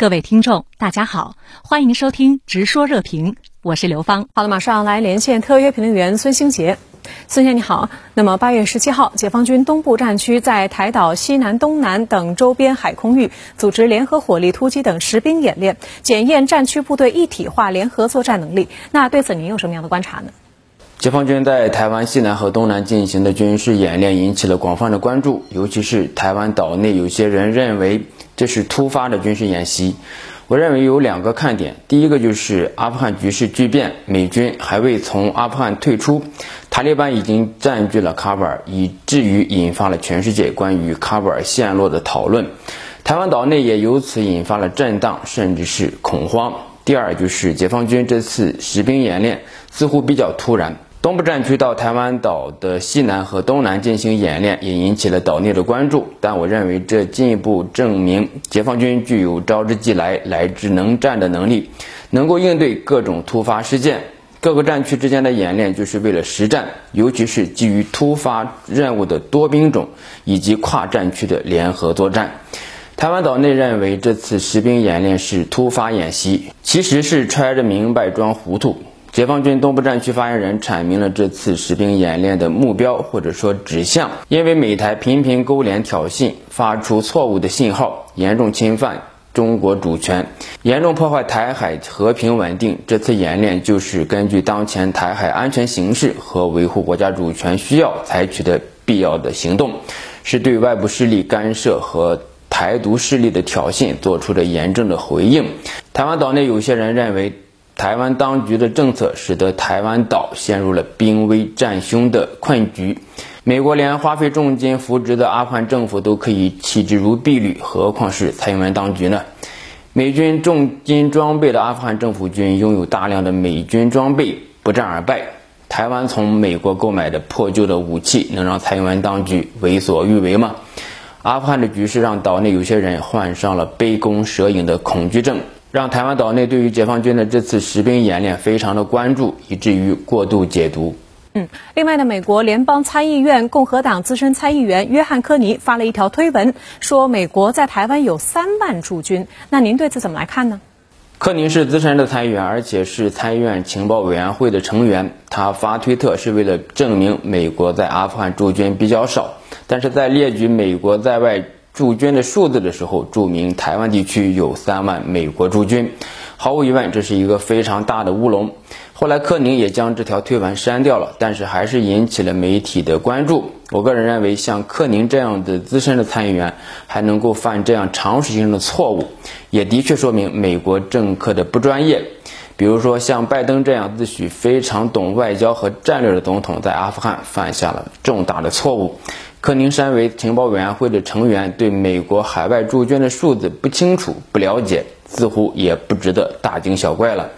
各位听众，大家好，欢迎收听《直说热评》，我是刘芳。好了，马上来连线特约评论员孙兴杰。孙先生你好，那么八月十七号，解放军东部战区在台岛西南、东南等周边海空域组织联合火力突击等实兵演练，检验战区部队一体化联合作战能力。那对此您有什么样的观察呢？解放军在台湾西南和东南进行的军事演练引起了广泛的关注，尤其是台湾岛内有些人认为。这是突发的军事演习，我认为有两个看点。第一个就是阿富汗局势巨变，美军还未从阿富汗退出，塔利班已经占据了喀布尔，以至于引发了全世界关于喀布尔陷落的讨论。台湾岛内也由此引发了震荡，甚至是恐慌。第二就是解放军这次实兵演练似乎比较突然。东部战区到台湾岛的西南和东南进行演练，也引起了岛内的关注。但我认为这进一步证明解放军具有招之即来、来之能战的能力，能够应对各种突发事件。各个战区之间的演练就是为了实战，尤其是基于突发任务的多兵种以及跨战区的联合作战。台湾岛内认为这次实兵演练是突发演习，其实是揣着明白装糊涂。解放军东部战区发言人阐明了这次实兵演练的目标或者说指向，因为美台频频勾连挑衅，发出错误的信号，严重侵犯中国主权，严重破坏台海和平稳定。这次演练就是根据当前台海安全形势和维护国家主权需要采取的必要的行动，是对外部势力干涉和台独势力的挑衅做出的严正的回应。台湾岛内有些人认为。台湾当局的政策使得台湾岛陷入了兵危战凶的困局。美国连花费重金扶植的阿富汗政府都可以弃之如敝履，何况是蔡英文当局呢？美军重金装备的阿富汗政府军拥有大量的美军装备，不战而败。台湾从美国购买的破旧的武器，能让蔡英文当局为所欲为吗？阿富汗的局势让岛内有些人患上了杯弓蛇影的恐惧症。让台湾岛内对于解放军的这次实兵演练非常的关注，以至于过度解读。嗯，另外呢，美国联邦参议院共和党资深参议员约翰·科尼发了一条推文，说美国在台湾有三万驻军。那您对此怎么来看呢？科尼是资深的参议员，而且是参议院情报委员会的成员。他发推特是为了证明美国在阿富汗驻军比较少，但是在列举美国在外。驻军的数字的时候，注明台湾地区有三万美国驻军，毫无疑问，这是一个非常大的乌龙。后来柯宁也将这条推文删掉了，但是还是引起了媒体的关注。我个人认为，像柯宁这样的资深的参议员还能够犯这样常识性的错误，也的确说明美国政客的不专业。比如说，像拜登这样自诩非常懂外交和战略的总统，在阿富汗犯下了重大的错误。柯宁山为情报委员会的成员，对美国海外驻军的数字不清楚、不了解，似乎也不值得大惊小怪了。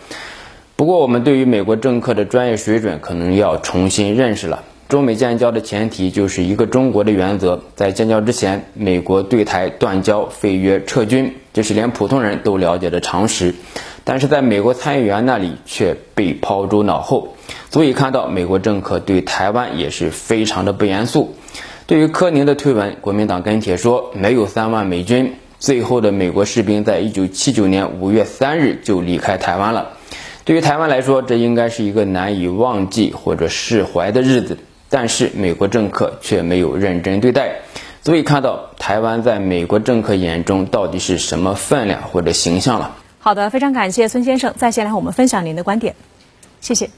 不过，我们对于美国政客的专业水准可能要重新认识了。中美建交的前提就是一个中国的原则，在建交之前，美国对台断交、废约、撤军，这是连普通人都了解的常识。但是，在美国参议员那里却被抛诸脑后，足以看到美国政客对台湾也是非常的不严肃。对于柯宁的推文，国民党跟帖说没有三万美军，最后的美国士兵在一九七九年五月三日就离开台湾了。对于台湾来说，这应该是一个难以忘记或者释怀的日子，但是美国政客却没有认真对待，足以看到台湾在美国政客眼中到底是什么分量或者形象了。好的，非常感谢孙先生在线来和我们分享您的观点，谢谢。